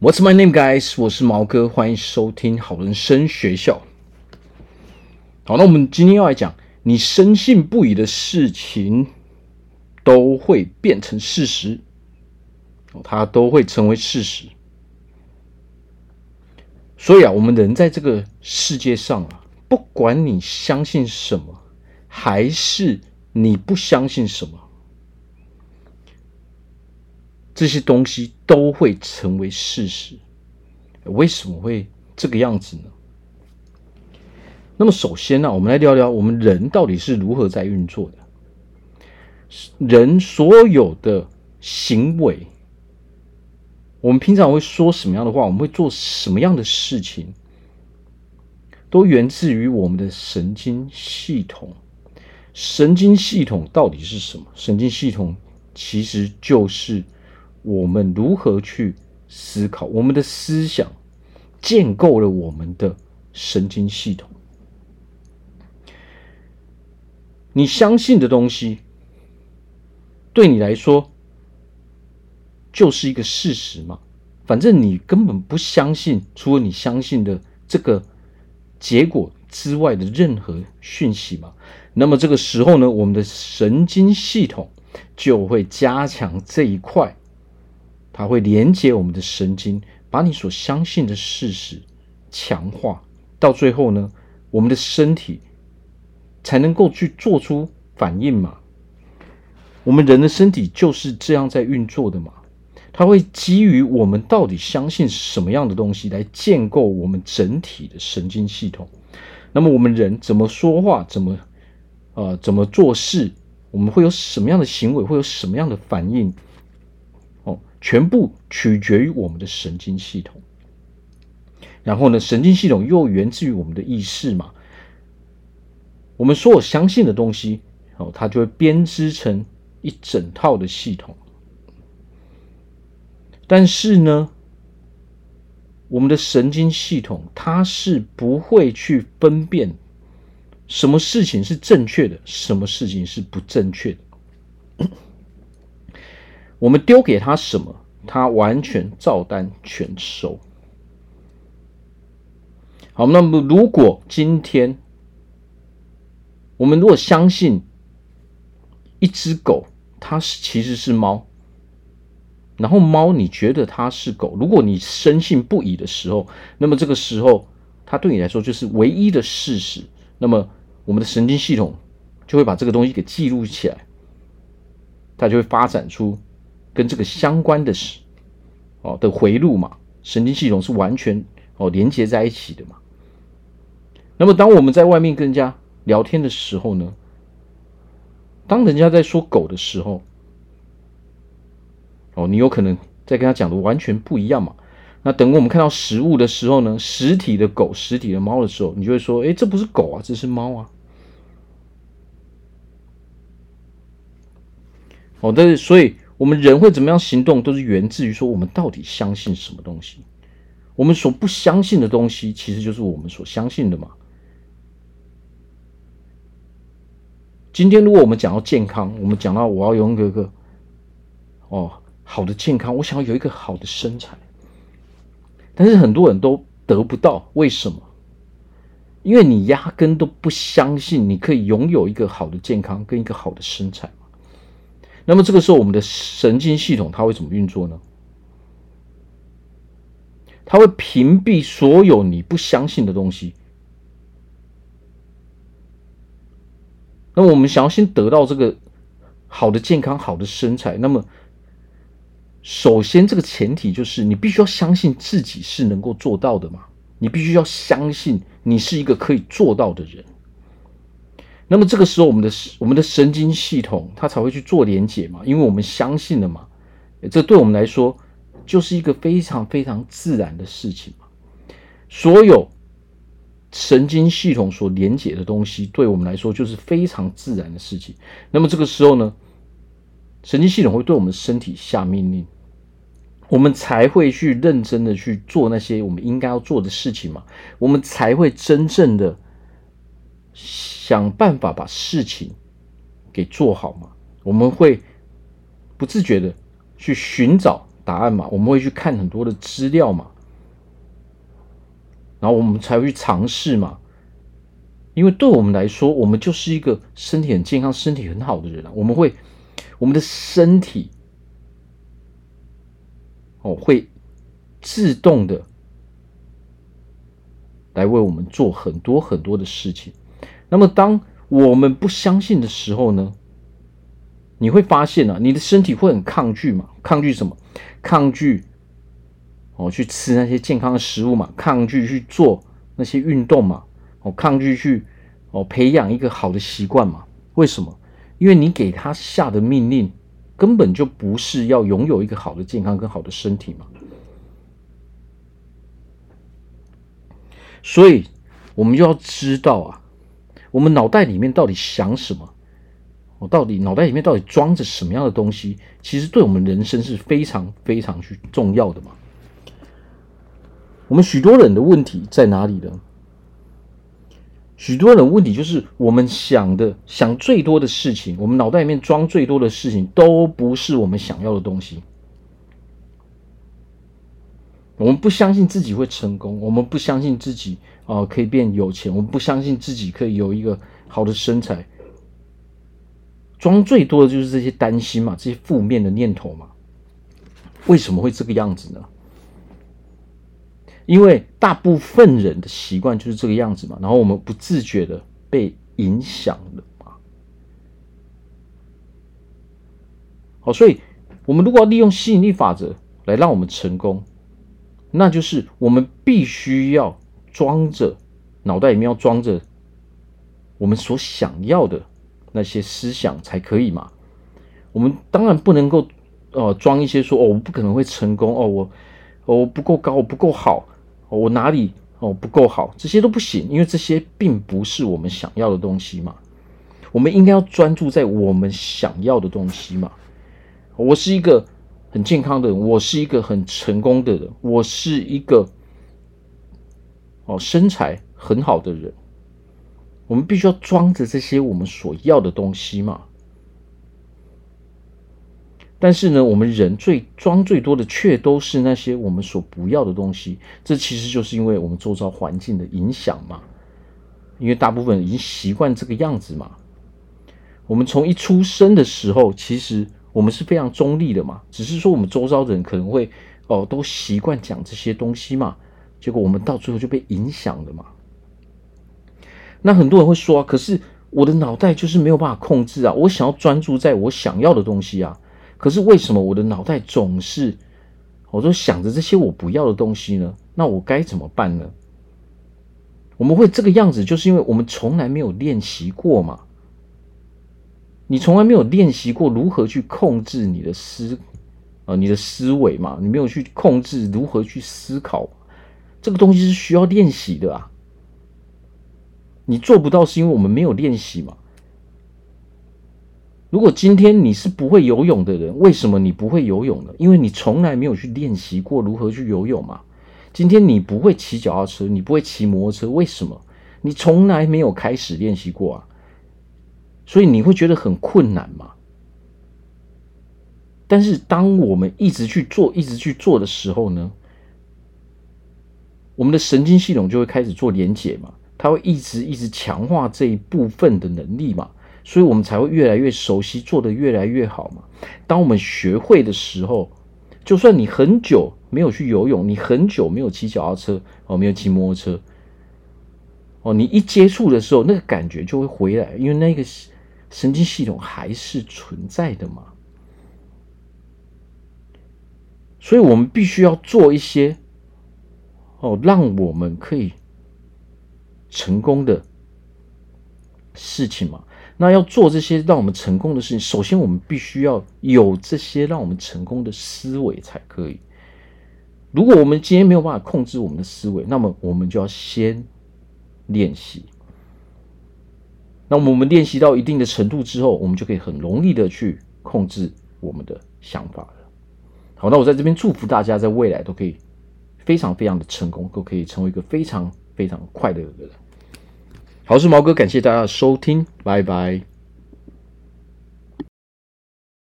What's my name, guys？我是毛哥，欢迎收听好人生学校。好，那我们今天要来讲，你深信不疑的事情都会变成事实，它都会成为事实。所以啊，我们人在这个世界上啊，不管你相信什么，还是你不相信什么。这些东西都会成为事实，为什么会这个样子呢？那么首先呢，我们来聊聊我们人到底是如何在运作的。人所有的行为，我们平常会说什么样的话，我们会做什么样的事情，都源自于我们的神经系统。神经系统到底是什么？神经系统其实就是。我们如何去思考？我们的思想建构了我们的神经系统。你相信的东西，对你来说就是一个事实嘛？反正你根本不相信，除了你相信的这个结果之外的任何讯息嘛。那么这个时候呢，我们的神经系统就会加强这一块。它会连接我们的神经，把你所相信的事实强化，到最后呢，我们的身体才能够去做出反应嘛。我们人的身体就是这样在运作的嘛。它会基于我们到底相信什么样的东西来建构我们整体的神经系统。那么我们人怎么说话，怎么呃怎么做事，我们会有什么样的行为，会有什么样的反应？全部取决于我们的神经系统，然后呢，神经系统又源自于我们的意识嘛。我们所有相信的东西，哦，它就会编织成一整套的系统。但是呢，我们的神经系统它是不会去分辨什么事情是正确的，什么事情是不正确的。我们丢给他什么，他完全照单全收。好，那么如果今天我们如果相信一只狗，它是其实是猫，然后猫你觉得它是狗，如果你深信不疑的时候，那么这个时候它对你来说就是唯一的事实。那么我们的神经系统就会把这个东西给记录起来，它就会发展出。跟这个相关的是哦的回路嘛，神经系统是完全哦连接在一起的嘛。那么当我们在外面跟人家聊天的时候呢，当人家在说狗的时候，哦，你有可能在跟他讲的完全不一样嘛。那等我们看到实物的时候呢，实体的狗、实体的猫的时候，你就会说，哎，这不是狗啊，这是猫啊。哦，但是所以。我们人会怎么样行动，都是源自于说我们到底相信什么东西。我们所不相信的东西，其实就是我们所相信的嘛。今天如果我们讲到健康，我们讲到我要拥有一个哦好的健康，我想要有一个好的身材，但是很多人都得不到，为什么？因为你压根都不相信你可以拥有一个好的健康跟一个好的身材。那么这个时候，我们的神经系统它会怎么运作呢？它会屏蔽所有你不相信的东西。那我们想要先得到这个好的健康、好的身材，那么首先这个前提就是你必须要相信自己是能够做到的嘛。你必须要相信你是一个可以做到的人。那么这个时候，我们的我们的神经系统它才会去做连结嘛，因为我们相信了嘛，这对我们来说就是一个非常非常自然的事情嘛。所有神经系统所连结的东西，对我们来说就是非常自然的事情。那么这个时候呢，神经系统会对我们身体下命令，我们才会去认真的去做那些我们应该要做的事情嘛，我们才会真正的。想办法把事情给做好嘛？我们会不自觉的去寻找答案嘛，我们会去看很多的资料嘛，然后我们才会去尝试嘛。因为对我们来说，我们就是一个身体很健康、身体很好的人啊。我们会，我们的身体哦，会自动的来为我们做很多很多的事情。那么，当我们不相信的时候呢？你会发现啊，你的身体会很抗拒嘛？抗拒什么？抗拒哦，去吃那些健康的食物嘛？抗拒去做那些运动嘛？哦，抗拒去哦培养一个好的习惯嘛？为什么？因为你给他下的命令根本就不是要拥有一个好的健康跟好的身体嘛。所以，我们就要知道啊，我们脑袋里面到底想什么？我到底脑袋里面到底装着什么样的东西？其实对我们人生是非常非常去重要的嘛。我们许多人的问题在哪里呢？许多人的问题就是我们想的想最多的事情，我们脑袋里面装最多的事情都不是我们想要的东西。我们不相信自己会成功，我们不相信自己、呃、可以变有钱，我们不相信自己可以有一个好的身材。装最多的就是这些担心嘛，这些负面的念头嘛。为什么会这个样子呢？因为大部分人的习惯就是这个样子嘛，然后我们不自觉的被影响了嘛。好，所以我们如果要利用吸引力法则来让我们成功，那就是我们必须要装着脑袋里面要装着我们所想要的。那些思想才可以嘛？我们当然不能够，呃，装一些说哦，我不可能会成功哦，我我不够高，我不够好，我哪里哦不够好，这些都不行，因为这些并不是我们想要的东西嘛。我们应该要专注在我们想要的东西嘛。我是一个很健康的人，我是一个很成功的人，我是一个哦身材很好的人。我们必须要装着这些我们所要的东西嘛，但是呢，我们人最装最多的却都是那些我们所不要的东西。这其实就是因为我们周遭环境的影响嘛，因为大部分人已经习惯这个样子嘛。我们从一出生的时候，其实我们是非常中立的嘛，只是说我们周遭的人可能会哦都习惯讲这些东西嘛，结果我们到最后就被影响了嘛。那很多人会说啊，可是我的脑袋就是没有办法控制啊，我想要专注在我想要的东西啊，可是为什么我的脑袋总是，我都想着这些我不要的东西呢？那我该怎么办呢？我们会这个样子，就是因为我们从来没有练习过嘛。你从来没有练习过如何去控制你的思，呃，你的思维嘛，你没有去控制如何去思考，这个东西是需要练习的啊。你做不到是因为我们没有练习嘛？如果今天你是不会游泳的人，为什么你不会游泳呢？因为你从来没有去练习过如何去游泳嘛。今天你不会骑脚踏车，你不会骑摩托车，为什么？你从来没有开始练习过啊，所以你会觉得很困难嘛。但是当我们一直去做，一直去做的时候呢，我们的神经系统就会开始做连结嘛。它会一直一直强化这一部分的能力嘛，所以我们才会越来越熟悉，做得越来越好嘛。当我们学会的时候，就算你很久没有去游泳，你很久没有骑脚踏车哦，没有骑摩托车哦，你一接触的时候，那个感觉就会回来，因为那个神经系统还是存在的嘛。所以我们必须要做一些哦，让我们可以。成功的事情嘛，那要做这些让我们成功的事情，首先我们必须要有这些让我们成功的思维才可以。如果我们今天没有办法控制我们的思维，那么我们就要先练习。那我们练习到一定的程度之后，我们就可以很容易的去控制我们的想法了。好，那我在这边祝福大家，在未来都可以非常非常的成功，都可以成为一个非常。非常快乐的人。好，我是毛哥，感谢大家的收听，拜拜。